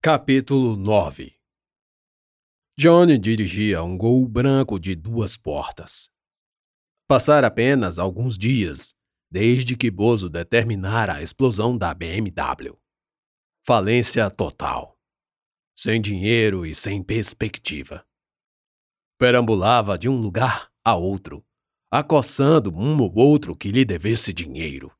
Capítulo 9 Johnny dirigia um gol branco de duas portas. Passara apenas alguns dias desde que Bozo determinara a explosão da BMW. Falência total. Sem dinheiro e sem perspectiva. Perambulava de um lugar a outro, acossando um ou outro que lhe devesse dinheiro.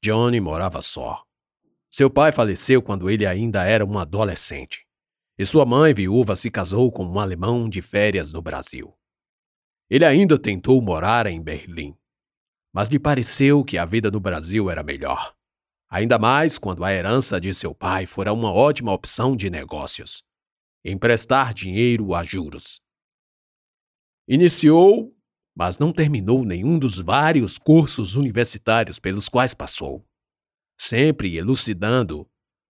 Johnny morava só seu pai faleceu quando ele ainda era um adolescente, e sua mãe viúva se casou com um alemão de férias no Brasil. Ele ainda tentou morar em Berlim, mas lhe pareceu que a vida no Brasil era melhor, ainda mais quando a herança de seu pai fora uma ótima opção de negócios emprestar dinheiro a juros. Iniciou, mas não terminou nenhum dos vários cursos universitários pelos quais passou sempre elucidando: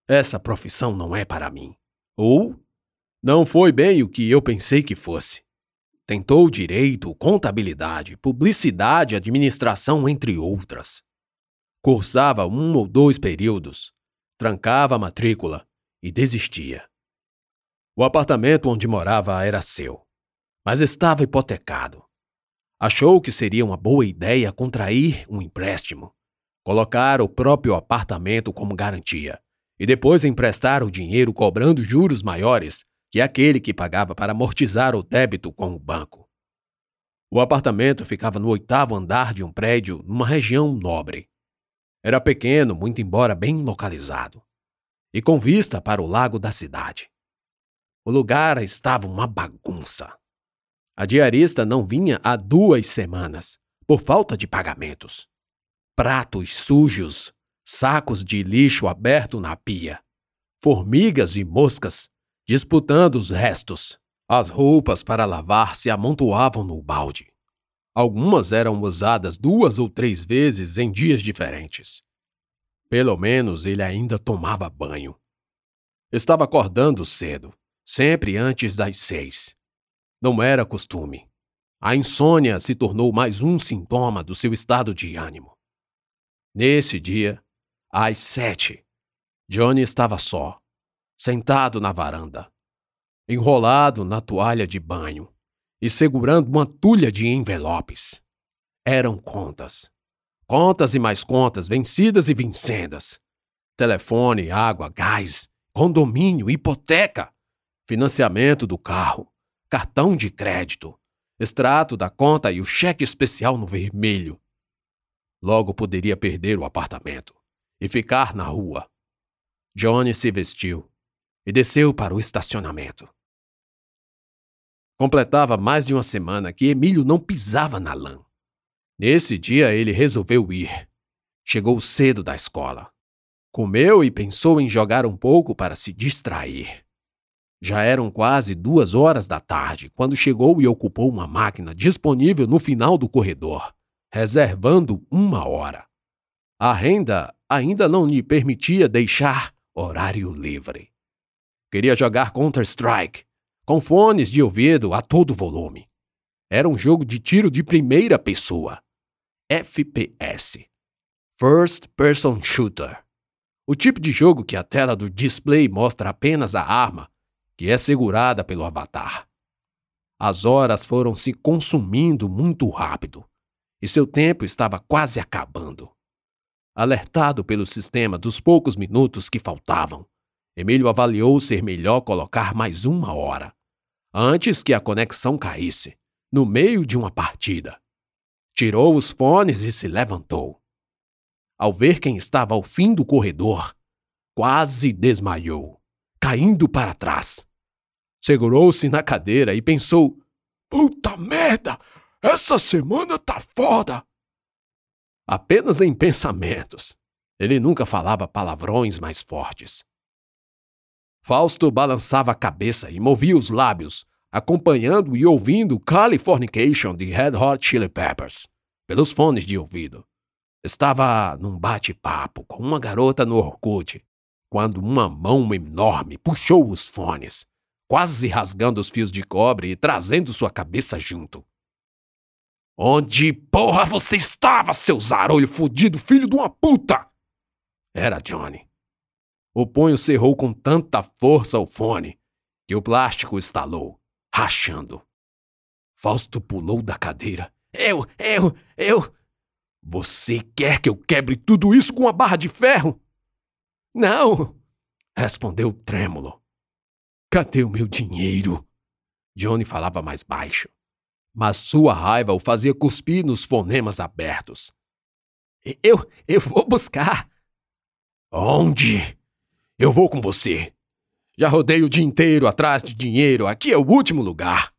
essa profissão não é para mim. Ou não foi bem o que eu pensei que fosse. Tentou direito, contabilidade, publicidade, administração, entre outras. Cursava um ou dois períodos, trancava a matrícula e desistia. O apartamento onde morava era seu, mas estava hipotecado. Achou que seria uma boa ideia contrair um empréstimo colocar o próprio apartamento como garantia e depois emprestar o dinheiro cobrando juros maiores que aquele que pagava para amortizar o débito com o banco. O apartamento ficava no oitavo andar de um prédio numa região nobre. Era pequeno, muito embora bem localizado, e com vista para o lago da cidade. O lugar estava uma bagunça. A diarista não vinha há duas semanas, por falta de pagamentos pratos sujos, sacos de lixo aberto na pia, formigas e moscas disputando os restos. As roupas para lavar se amontoavam no balde. Algumas eram usadas duas ou três vezes em dias diferentes. Pelo menos ele ainda tomava banho. Estava acordando cedo, sempre antes das seis. Não era costume. A insônia se tornou mais um sintoma do seu estado de ânimo. Nesse dia, às sete, Johnny estava só, sentado na varanda, enrolado na toalha de banho e segurando uma tulha de envelopes. Eram contas. Contas e mais contas, vencidas e vincendas. Telefone, água, gás, condomínio, hipoteca, financiamento do carro, cartão de crédito, extrato da conta e o cheque especial no vermelho. Logo poderia perder o apartamento e ficar na rua. Johnny se vestiu e desceu para o estacionamento. Completava mais de uma semana que Emílio não pisava na lã. Nesse dia ele resolveu ir. Chegou cedo da escola. Comeu e pensou em jogar um pouco para se distrair. Já eram quase duas horas da tarde quando chegou e ocupou uma máquina disponível no final do corredor reservando uma hora. A renda ainda não lhe permitia deixar horário livre. Queria jogar Counter-Strike, com fones de ouvido a todo volume. Era um jogo de tiro de primeira pessoa. FPS First Person Shooter. O tipo de jogo que a tela do display mostra apenas a arma, que é segurada pelo avatar. As horas foram se consumindo muito rápido e seu tempo estava quase acabando. Alertado pelo sistema dos poucos minutos que faltavam, Emílio avaliou ser melhor colocar mais uma hora, antes que a conexão caísse, no meio de uma partida. Tirou os fones e se levantou. Ao ver quem estava ao fim do corredor, quase desmaiou, caindo para trás. Segurou-se na cadeira e pensou: Puta merda! Essa semana tá foda! Apenas em pensamentos. Ele nunca falava palavrões mais fortes. Fausto balançava a cabeça e movia os lábios, acompanhando e ouvindo Californication de Red Hot Chili Peppers, pelos fones de ouvido. Estava num bate-papo com uma garota no Orkut, quando uma mão enorme puxou os fones, quase rasgando os fios de cobre e trazendo sua cabeça junto. Onde porra você estava, seu zarolho fudido, filho de uma puta? Era Johnny. O punho cerrou com tanta força o fone que o plástico estalou, rachando. Fausto pulou da cadeira. Eu, eu, eu. Você quer que eu quebre tudo isso com uma barra de ferro? Não, respondeu trêmulo. Cadê o meu dinheiro? Johnny falava mais baixo, mas sua raiva o fazia cuspir nos fonemas abertos. Eu, eu vou buscar. Onde? Eu vou com você. Já rodei o dia inteiro atrás de dinheiro. Aqui é o último lugar.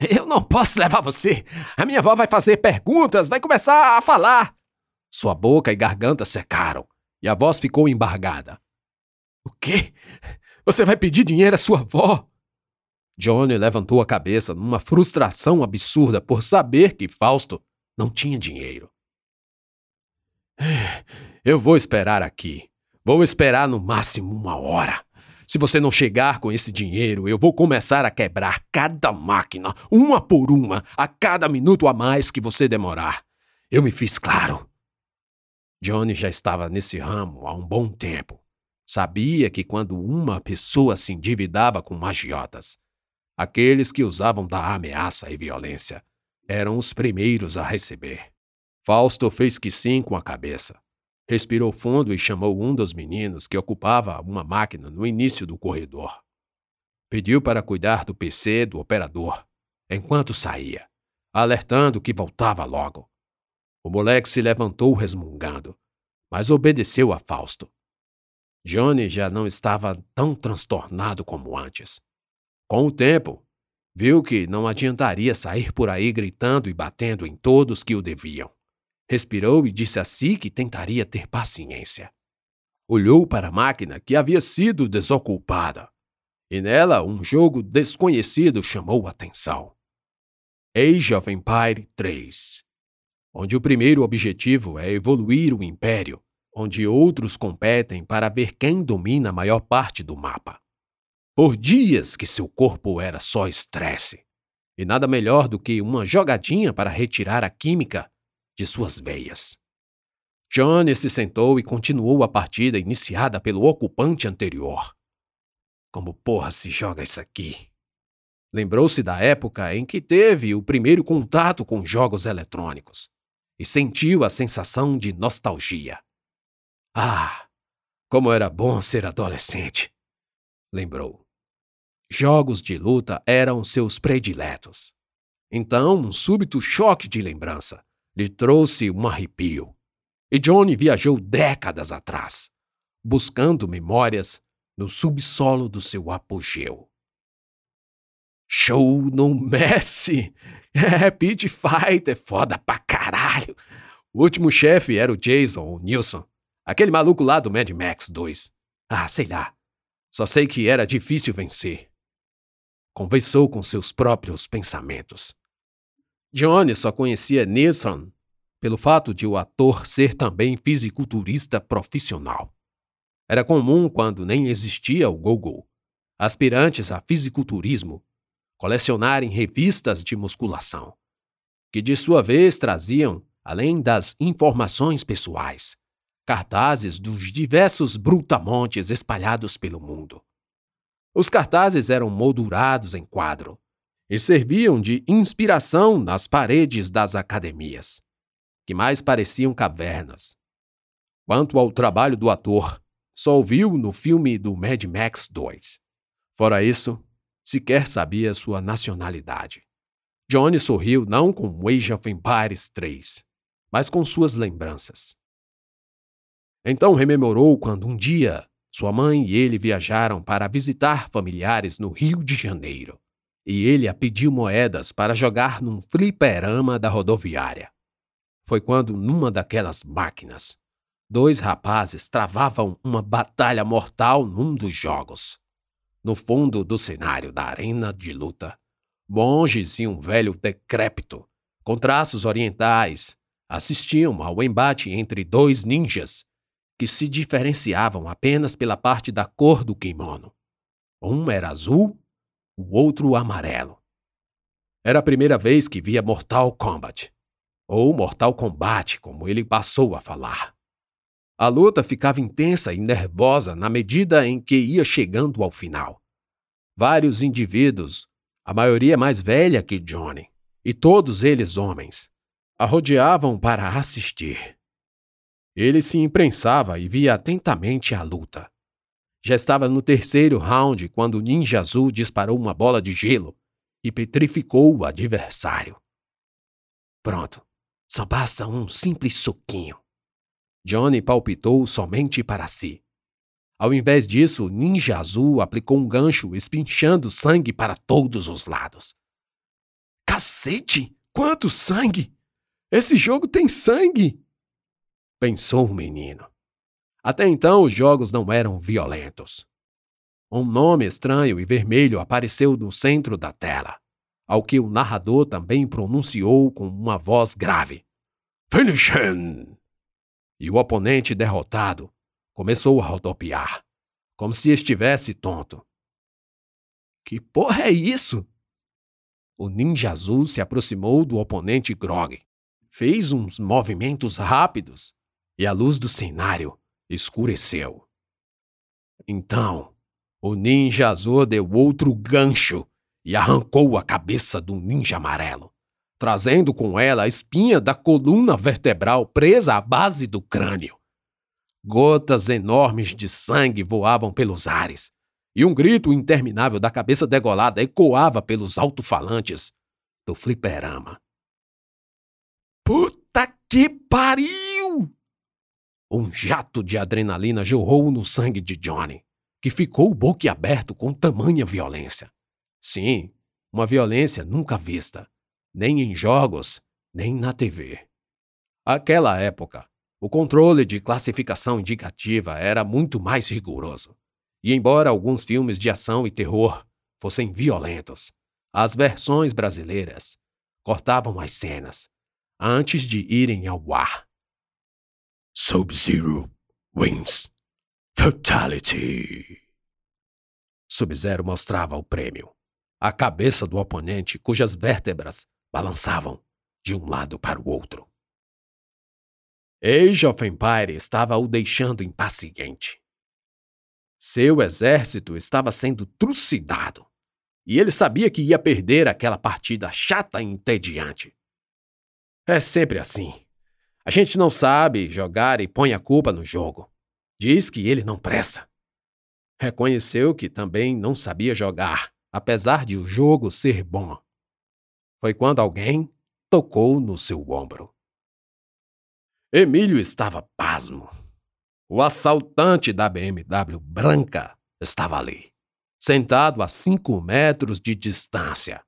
Eu não posso levar você. A minha avó vai fazer perguntas, vai começar a falar. Sua boca e garganta secaram e a voz ficou embargada. O quê? Você vai pedir dinheiro à sua avó? Johnny levantou a cabeça numa frustração absurda por saber que Fausto não tinha dinheiro. Eu vou esperar aqui. Vou esperar no máximo uma hora. Se você não chegar com esse dinheiro, eu vou começar a quebrar cada máquina, uma por uma, a cada minuto a mais que você demorar. Eu me fiz claro. Johnny já estava nesse ramo há um bom tempo. Sabia que quando uma pessoa se endividava com magiotas, aqueles que usavam da ameaça e violência eram os primeiros a receber. Fausto fez que sim com a cabeça. Respirou fundo e chamou um dos meninos que ocupava uma máquina no início do corredor. Pediu para cuidar do PC do operador, enquanto saía, alertando que voltava logo. O moleque se levantou resmungando, mas obedeceu a Fausto. Johnny já não estava tão transtornado como antes. Com o tempo, viu que não adiantaria sair por aí gritando e batendo em todos que o deviam. Respirou e disse a si que tentaria ter paciência. Olhou para a máquina que havia sido desocupada, e nela um jogo desconhecido chamou a atenção. Age of Empire 3, onde o primeiro objetivo é evoluir o império, onde outros competem para ver quem domina a maior parte do mapa. Por dias que seu corpo era só estresse, e nada melhor do que uma jogadinha para retirar a química de suas veias. Johnny se sentou e continuou a partida iniciada pelo ocupante anterior. Como porra se joga isso aqui? Lembrou-se da época em que teve o primeiro contato com jogos eletrônicos e sentiu a sensação de nostalgia. Ah, como era bom ser adolescente! Lembrou. Jogos de luta eram seus prediletos. Então, um súbito choque de lembrança lhe trouxe um arrepio. E Johnny viajou décadas atrás, buscando memórias no subsolo do seu apogeu. Show no Messi! É, Pit Fight é foda pra caralho! O último chefe era o Jason, o Nilson, aquele maluco lá do Mad Max 2. Ah, sei lá. Só sei que era difícil vencer. Conversou com seus próprios pensamentos. Johnny só conhecia Nilsson pelo fato de o ator ser também fisiculturista profissional. Era comum, quando nem existia o Google, aspirantes a fisiculturismo colecionarem revistas de musculação, que de sua vez traziam, além das informações pessoais, cartazes dos diversos brutamontes espalhados pelo mundo. Os cartazes eram moldurados em quadro, e serviam de inspiração nas paredes das academias, que mais pareciam cavernas. Quanto ao trabalho do ator, só ouviu no filme do Mad Max 2. Fora isso, sequer sabia sua nacionalidade. Johnny sorriu não com Age of Empires 3, mas com suas lembranças. Então rememorou quando um dia sua mãe e ele viajaram para visitar familiares no Rio de Janeiro e ele a pediu moedas para jogar num fliperama da rodoviária. Foi quando, numa daquelas máquinas, dois rapazes travavam uma batalha mortal num dos jogos. No fundo do cenário da arena de luta, monges e um velho decrépito, com traços orientais, assistiam ao embate entre dois ninjas que se diferenciavam apenas pela parte da cor do kimono. Um era azul o outro amarelo. Era a primeira vez que via Mortal Kombat, ou Mortal Kombat, como ele passou a falar. A luta ficava intensa e nervosa na medida em que ia chegando ao final. Vários indivíduos, a maioria mais velha que Johnny, e todos eles homens, a rodeavam para assistir. Ele se imprensava e via atentamente a luta. Já estava no terceiro round quando o Ninja Azul disparou uma bola de gelo e petrificou o adversário. Pronto, só basta um simples soquinho. Johnny palpitou somente para si. Ao invés disso, o Ninja Azul aplicou um gancho, espinchando sangue para todos os lados. Cacete! Quanto sangue! Esse jogo tem sangue! Pensou o menino. Até então, os jogos não eram violentos. Um nome estranho e vermelho apareceu no centro da tela, ao que o narrador também pronunciou com uma voz grave: Finish him! E o oponente derrotado começou a rodopiar, como se estivesse tonto. Que porra é isso? O ninja azul se aproximou do oponente Grog, fez uns movimentos rápidos e a luz do cenário escureceu. Então, o ninja azul deu outro gancho e arrancou a cabeça do ninja amarelo, trazendo com ela a espinha da coluna vertebral presa à base do crânio. Gotas enormes de sangue voavam pelos ares, e um grito interminável da cabeça degolada ecoava pelos alto-falantes do fliperama. Puta que pariu! Um jato de adrenalina jorrou no sangue de Johnny, que ficou boquiaberto com tamanha violência. Sim, uma violência nunca vista, nem em jogos, nem na TV. Aquela época, o controle de classificação indicativa era muito mais rigoroso. E embora alguns filmes de ação e terror fossem violentos, as versões brasileiras cortavam as cenas antes de irem ao ar. Sub-Zero wins. Fatality. Sub-Zero mostrava o prêmio. A cabeça do oponente, cujas vértebras balançavam de um lado para o outro. Age of Empire estava o deixando impaciente. Seu exército estava sendo trucidado, e ele sabia que ia perder aquela partida chata e entediante. É sempre assim. A gente não sabe jogar e põe a culpa no jogo. Diz que ele não presta. Reconheceu que também não sabia jogar, apesar de o jogo ser bom. Foi quando alguém tocou no seu ombro. Emílio estava pasmo. O assaltante da BMW branca estava ali, sentado a cinco metros de distância,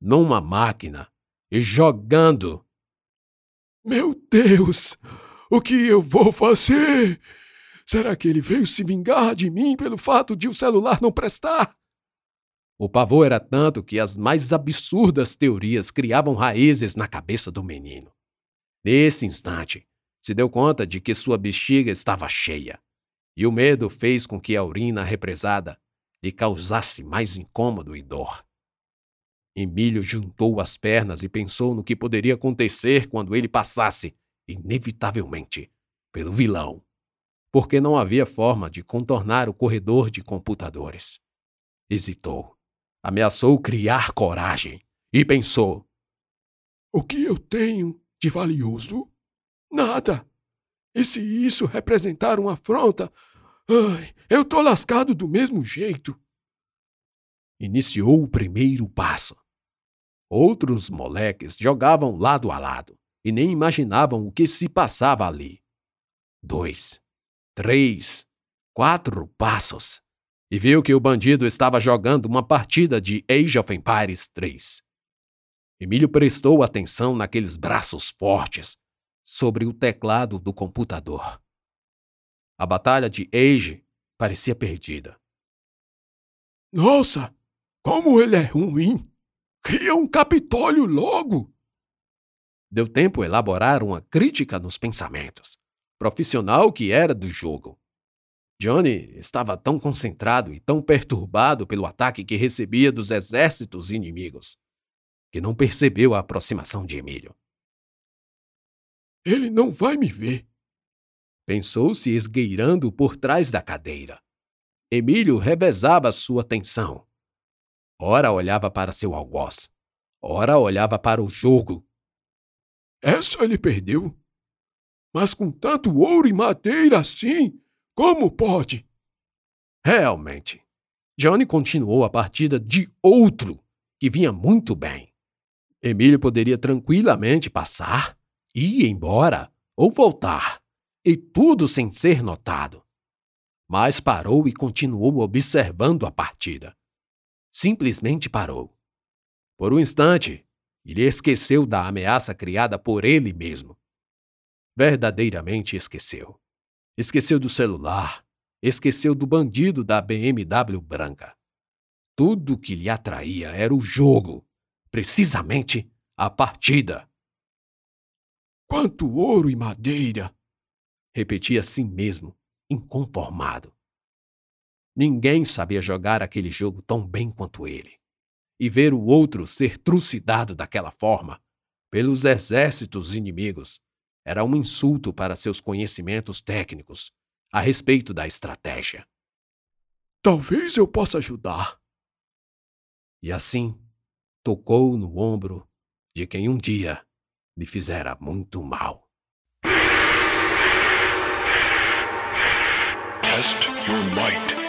numa máquina e jogando meu Deus! O que eu vou fazer? Será que ele veio se vingar de mim pelo fato de o celular não prestar? O pavor era tanto que as mais absurdas teorias criavam raízes na cabeça do menino. Nesse instante, se deu conta de que sua bexiga estava cheia, e o medo fez com que a urina represada lhe causasse mais incômodo e dor. Emílio juntou as pernas e pensou no que poderia acontecer quando ele passasse, inevitavelmente, pelo vilão, porque não havia forma de contornar o corredor de computadores. Hesitou, ameaçou criar coragem e pensou: O que eu tenho de valioso? Nada. E se isso representar uma afronta, ai, eu tô lascado do mesmo jeito. Iniciou o primeiro passo Outros moleques jogavam lado a lado e nem imaginavam o que se passava ali. Dois, três, quatro passos e viu que o bandido estava jogando uma partida de Age of Empires 3. Emílio prestou atenção naqueles braços fortes sobre o teclado do computador. A batalha de Age parecia perdida. Nossa, como ele é ruim! Cria um Capitólio logo! Deu tempo elaborar uma crítica nos pensamentos, profissional que era do jogo. Johnny estava tão concentrado e tão perturbado pelo ataque que recebia dos exércitos inimigos, que não percebeu a aproximação de Emílio. Ele não vai me ver. Pensou se esgueirando por trás da cadeira. Emílio revezava sua atenção. Ora olhava para seu algoz, ora olhava para o jogo. Essa ele perdeu. Mas com tanto ouro e madeira assim, como pode? Realmente. Johnny continuou a partida de outro, que vinha muito bem. Emílio poderia tranquilamente passar, ir embora ou voltar, e tudo sem ser notado. Mas parou e continuou observando a partida. Simplesmente parou. Por um instante, ele esqueceu da ameaça criada por ele mesmo. Verdadeiramente esqueceu. Esqueceu do celular, esqueceu do bandido da BMW branca. Tudo que lhe atraía era o jogo, precisamente a partida. Quanto ouro e madeira! repetia a si mesmo, inconformado. Ninguém sabia jogar aquele jogo tão bem quanto ele. E ver o outro ser trucidado daquela forma, pelos exércitos inimigos, era um insulto para seus conhecimentos técnicos a respeito da estratégia. Talvez eu possa ajudar. E assim, tocou no ombro de quem um dia lhe fizera muito mal. Test your might.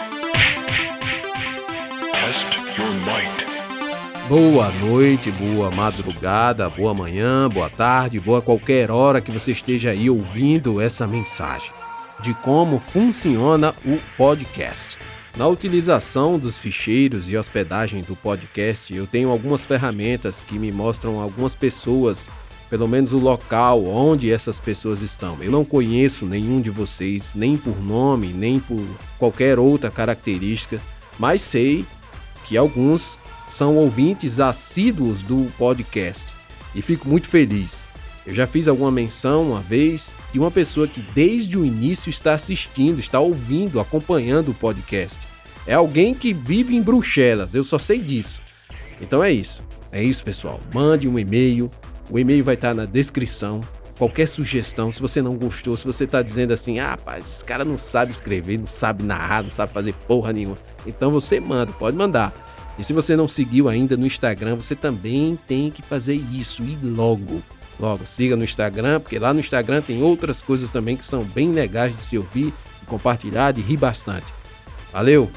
Boa noite, boa madrugada, boa manhã, boa tarde, boa qualquer hora que você esteja aí ouvindo essa mensagem de como funciona o podcast. Na utilização dos ficheiros e hospedagem do podcast, eu tenho algumas ferramentas que me mostram algumas pessoas, pelo menos o local onde essas pessoas estão. Eu não conheço nenhum de vocês, nem por nome, nem por qualquer outra característica, mas sei que alguns são ouvintes assíduos do podcast e fico muito feliz. Eu já fiz alguma menção uma vez de uma pessoa que desde o início está assistindo, está ouvindo, acompanhando o podcast. É alguém que vive em Bruxelas, eu só sei disso. Então é isso. É isso, pessoal. Mande um e-mail. O e-mail vai estar na descrição. Qualquer sugestão, se você não gostou, se você está dizendo assim, ah, rapaz, esse cara não sabe escrever, não sabe narrar, não sabe fazer porra nenhuma. Então você manda, pode mandar. E se você não seguiu ainda no Instagram, você também tem que fazer isso e logo. Logo, siga no Instagram, porque lá no Instagram tem outras coisas também que são bem legais de se ouvir, de compartilhar, de rir bastante. Valeu!